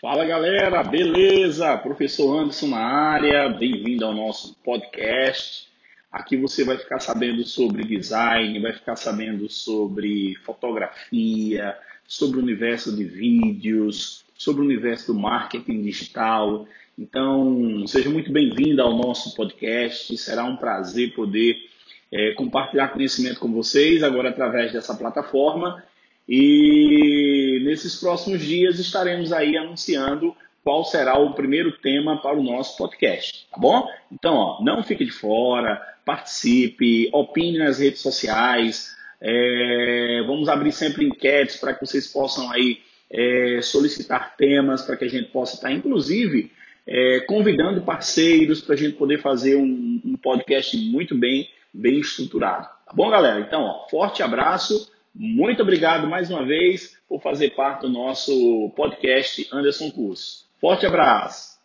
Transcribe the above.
Fala galera, beleza? Professor Anderson na área, bem-vindo ao nosso podcast. Aqui você vai ficar sabendo sobre design, vai ficar sabendo sobre fotografia, sobre o universo de vídeos, sobre o universo do marketing digital. Então, seja muito bem-vindo ao nosso podcast. Será um prazer poder é, compartilhar conhecimento com vocês agora através dessa plataforma e nesses próximos dias estaremos aí anunciando qual será o primeiro tema para o nosso podcast, tá bom? Então, ó, não fique de fora, participe, opine nas redes sociais, é, vamos abrir sempre enquetes para que vocês possam aí é, solicitar temas para que a gente possa estar, inclusive, é, convidando parceiros para a gente poder fazer um, um podcast muito bem, bem estruturado. Tá bom, galera? Então, ó, forte abraço. Muito obrigado mais uma vez por fazer parte do nosso podcast Anderson Curso. Forte abraço!